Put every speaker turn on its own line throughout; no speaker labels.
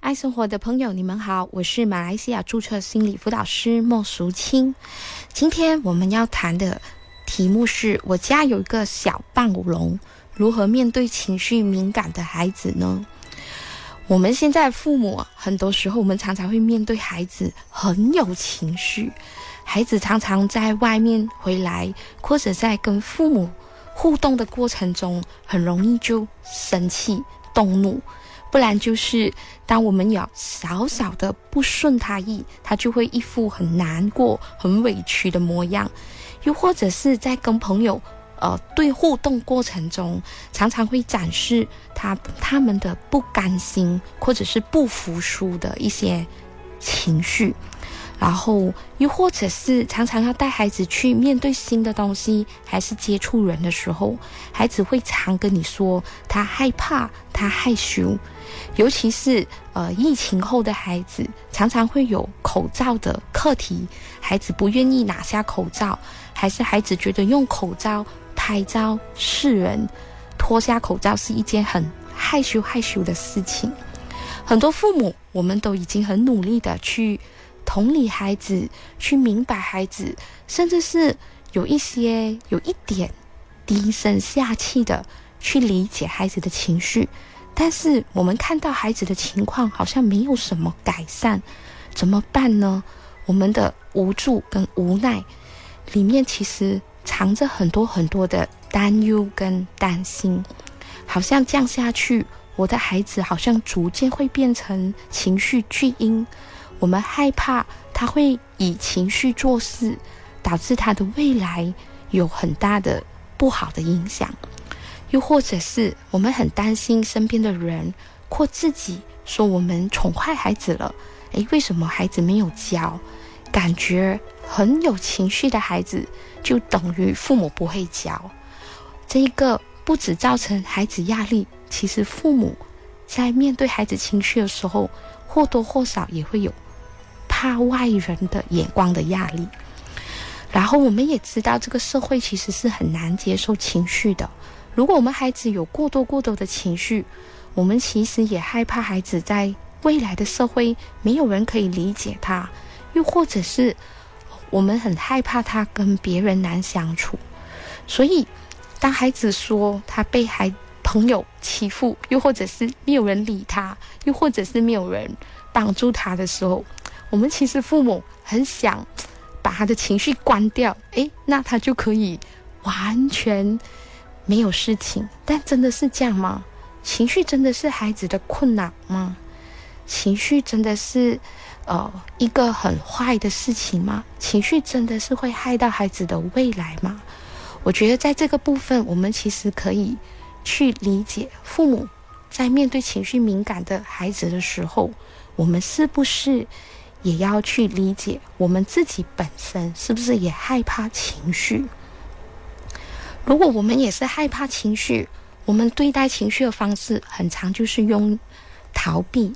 爱生活的朋友，你们好，我是马来西亚注册心理辅导师莫淑清。今天我们要谈的题目是我家有一个小暴龙，如何面对情绪敏感的孩子呢？我们现在父母很多时候，我们常常会面对孩子很有情绪，孩子常常在外面回来，或者在跟父母互动的过程中，很容易就生气、动怒。不然就是，当我们有小小的不顺他意，他就会一副很难过、很委屈的模样；又或者是在跟朋友，呃，对互动过程中，常常会展示他他们的不甘心或者是不服输的一些情绪。然后，又或者是常常要带孩子去面对新的东西，还是接触人的时候，孩子会常跟你说他害怕，他害羞。尤其是呃疫情后的孩子，常常会有口罩的课题，孩子不愿意拿下口罩，还是孩子觉得用口罩拍照示人，脱下口罩是一件很害羞害羞的事情。很多父母，我们都已经很努力的去。同理孩子，去明白孩子，甚至是有一些有一点低声下气的去理解孩子的情绪，但是我们看到孩子的情况好像没有什么改善，怎么办呢？我们的无助跟无奈里面其实藏着很多很多的担忧跟担心，好像降下去，我的孩子好像逐渐会变成情绪巨婴。我们害怕他会以情绪做事，导致他的未来有很大的不好的影响；又或者是我们很担心身边的人或自己说我们宠坏孩子了。诶，为什么孩子没有教？感觉很有情绪的孩子就等于父母不会教。这一个不止造成孩子压力，其实父母在面对孩子情绪的时候，或多或少也会有。怕外人的眼光的压力，然后我们也知道，这个社会其实是很难接受情绪的。如果我们孩子有过多过多的情绪，我们其实也害怕孩子在未来的社会没有人可以理解他，又或者是我们很害怕他跟别人难相处。所以，当孩子说他被孩朋友欺负，又或者是没有人理他，又或者是没有人帮助他的时候，我们其实父母很想把他的情绪关掉，诶，那他就可以完全没有事情。但真的是这样吗？情绪真的是孩子的困难吗？情绪真的是呃一个很坏的事情吗？情绪真的是会害到孩子的未来吗？我觉得在这个部分，我们其实可以去理解父母在面对情绪敏感的孩子的时候，我们是不是？也要去理解我们自己本身是不是也害怕情绪。如果我们也是害怕情绪，我们对待情绪的方式很常就是用逃避、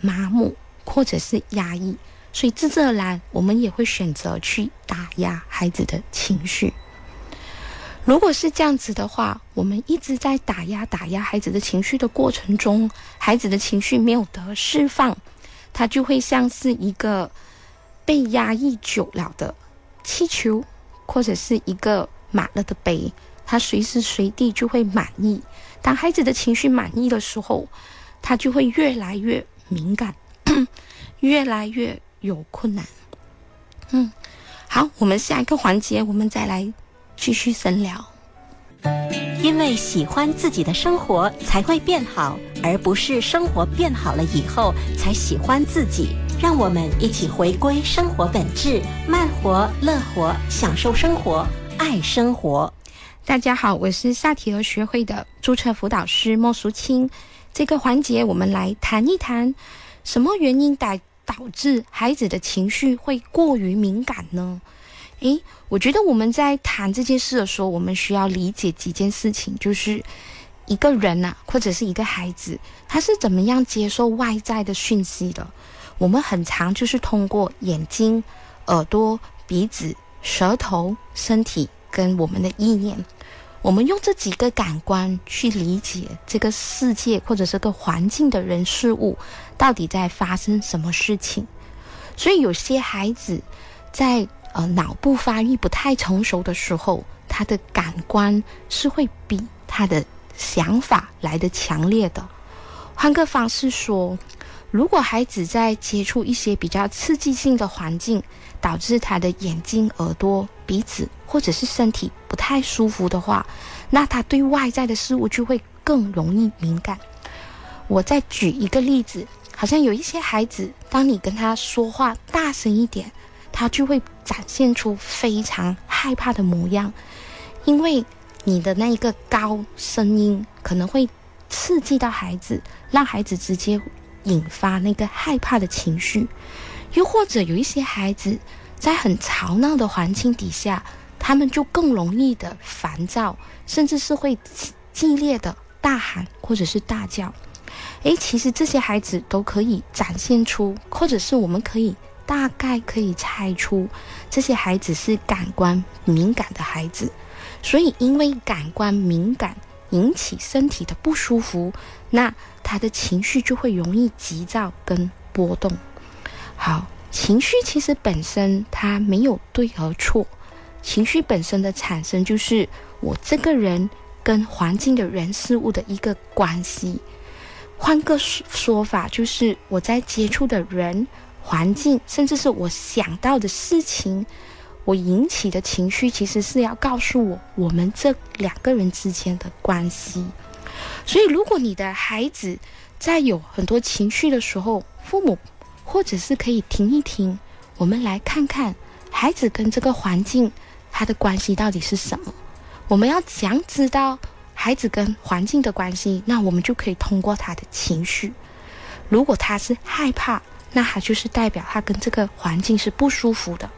麻木或者是压抑，所以自自然然我们也会选择去打压孩子的情绪。如果是这样子的话，我们一直在打压、打压孩子的情绪的过程中，孩子的情绪没有得释放。它就会像是一个被压抑久了的气球，或者是一个满了的杯，它随时随地就会满意。当孩子的情绪满意的时候，他就会越来越敏感，越来越有困难。嗯，好，我们下一个环节，我们再来继续深聊。
因为喜欢自己的生活才会变好，而不是生活变好了以后才喜欢自己。让我们一起回归生活本质，慢活、乐活，享受生活，爱生活。
大家好，我是萨提尔学会的注册辅导师莫淑清。这个环节，我们来谈一谈，什么原因导导致孩子的情绪会过于敏感呢？诶，我觉得我们在谈这件事的时候，我们需要理解几件事情，就是一个人呐，或者是一个孩子，他是怎么样接受外在的讯息的。我们很常就是通过眼睛、耳朵、鼻子、舌头、身体跟我们的意念，我们用这几个感官去理解这个世界或者这个环境的人事物，到底在发生什么事情。所以有些孩子在呃脑部发育不太成熟的时候，他的感官是会比他的想法来的强烈的。换个方式说，如果孩子在接触一些比较刺激性的环境，导致他的眼睛、耳朵、鼻子或者是身体不太舒服的话，那他对外在的事物就会更容易敏感。我再举一个例子，好像有一些孩子，当你跟他说话大声一点，他就会展现出非常害怕的模样，因为你的那一个高声音可能会刺激到孩子，让孩子直接引发那个害怕的情绪。又或者有一些孩子在很吵闹的环境底下，他们就更容易的烦躁，甚至是会激烈的大喊或者是大叫。诶，其实这些孩子都可以展现出，或者是我们可以大概可以猜出，这些孩子是感官敏感的孩子。所以，因为感官敏感引起身体的不舒服，那他的情绪就会容易急躁跟波动。好，情绪其实本身它没有对和错，情绪本身的产生就是我这个人跟环境的人事物的一个关系。换个说法，就是我在接触的人、环境，甚至是我想到的事情，我引起的情绪，其实是要告诉我我们这两个人之间的关系。所以，如果你的孩子在有很多情绪的时候，父母。或者是可以停一停，我们来看看孩子跟这个环境他的关系到底是什么。我们要想知道孩子跟环境的关系，那我们就可以通过他的情绪。如果他是害怕，那他就是代表他跟这个环境是不舒服的；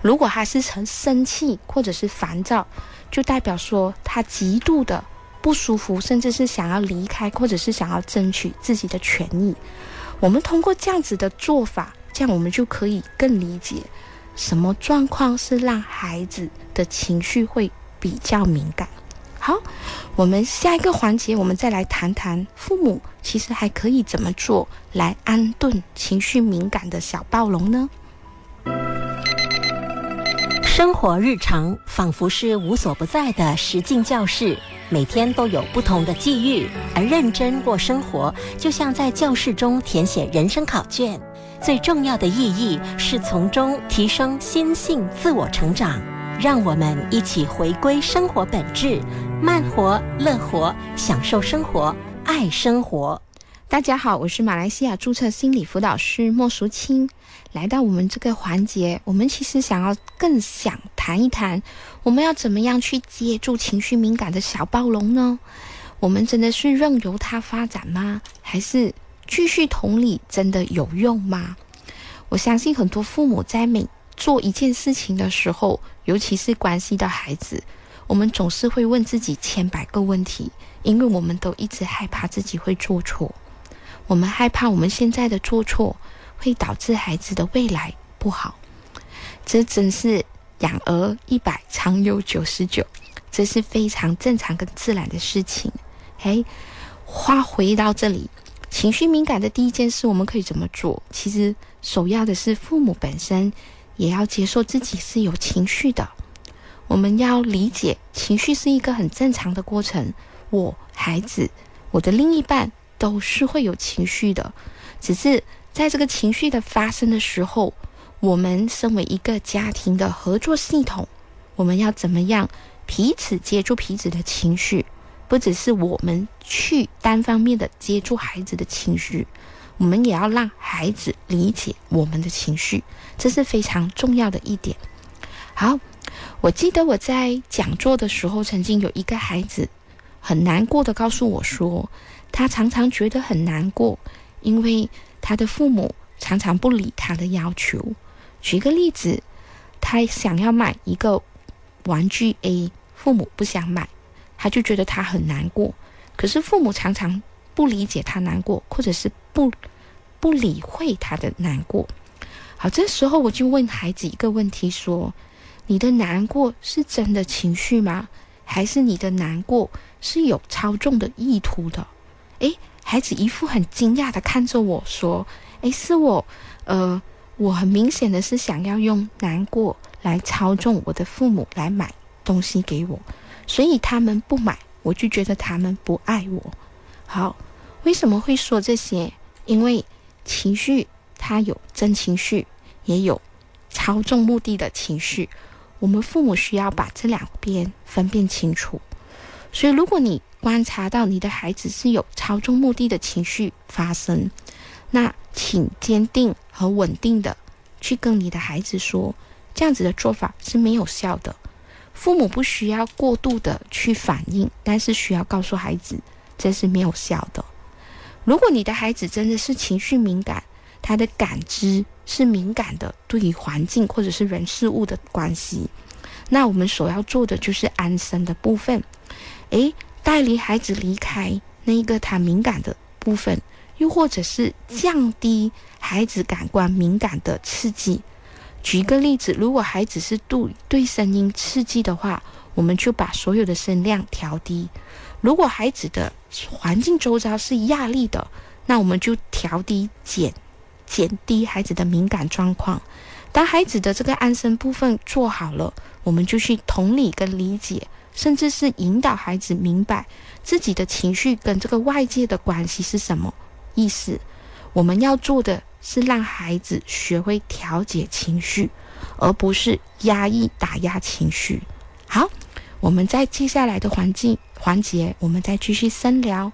如果他是很生气或者是烦躁，就代表说他极度的不舒服，甚至是想要离开，或者是想要争取自己的权益。我们通过这样子的做法，这样我们就可以更理解什么状况是让孩子的情绪会比较敏感。好，我们下一个环节，我们再来谈谈父母其实还可以怎么做来安顿情绪敏感的小暴龙呢？
生活日常仿佛是无所不在的实境教室。每天都有不同的际遇，而认真过生活，就像在教室中填写人生考卷。最重要的意义是从中提升心性、自我成长。让我们一起回归生活本质，慢活、乐活，享受生活，爱生活。
大家好，我是马来西亚注册心理辅导师莫淑清。来到我们这个环节，我们其实想要更想谈一谈，我们要怎么样去接住情绪敏感的小暴龙呢？我们真的是任由它发展吗？还是继续同理真的有用吗？我相信很多父母在每做一件事情的时候，尤其是关系到孩子，我们总是会问自己千百个问题，因为我们都一直害怕自己会做错，我们害怕我们现在的做错。会导致孩子的未来不好，这真是养儿一百，常有九十九，这是非常正常跟自然的事情。哎，话回到这里，情绪敏感的第一件事，我们可以怎么做？其实首要的是父母本身也要接受自己是有情绪的，我们要理解情绪是一个很正常的过程。我孩子，我的另一半都是会有情绪的，只是。在这个情绪的发生的时候，我们身为一个家庭的合作系统，我们要怎么样彼此接住彼此的情绪？不只是我们去单方面的接住孩子的情绪，我们也要让孩子理解我们的情绪，这是非常重要的一点。好，我记得我在讲座的时候，曾经有一个孩子很难过的告诉我说，他常常觉得很难过，因为。他的父母常常不理他的要求。举个例子，他想要买一个玩具 A，父母不想买，他就觉得他很难过。可是父母常常不理解他难过，或者是不不理会他的难过。好，这时候我就问孩子一个问题：说，你的难过是真的情绪吗？还是你的难过是有操纵的意图的？诶，孩子一副很惊讶的看着我说：“诶，是我，呃，我很明显的是想要用难过来操纵我的父母来买东西给我，所以他们不买，我就觉得他们不爱我。好，为什么会说这些？因为情绪它有真情绪，也有操纵目的的情绪。我们父母需要把这两边分辨清楚。所以，如果你观察到你的孩子是有操纵目的的情绪发生，那请坚定和稳定的去跟你的孩子说，这样子的做法是没有效的。父母不需要过度的去反应，但是需要告诉孩子这是没有效的。如果你的孩子真的是情绪敏感，他的感知是敏感的，对于环境或者是人事物的关系，那我们所要做的就是安身的部分。诶，带离孩子离开那一个他敏感的部分，又或者是降低孩子感官敏感的刺激。举一个例子，如果孩子是对对声音刺激的话，我们就把所有的声量调低；如果孩子的环境周遭是压力的，那我们就调低减减低孩子的敏感状况。当孩子的这个安身部分做好了，我们就去同理跟理解。甚至是引导孩子明白自己的情绪跟这个外界的关系是什么意思。我们要做的是让孩子学会调节情绪，而不是压抑打压情绪。好，我们在接下来的环境环节，我们再继续深聊。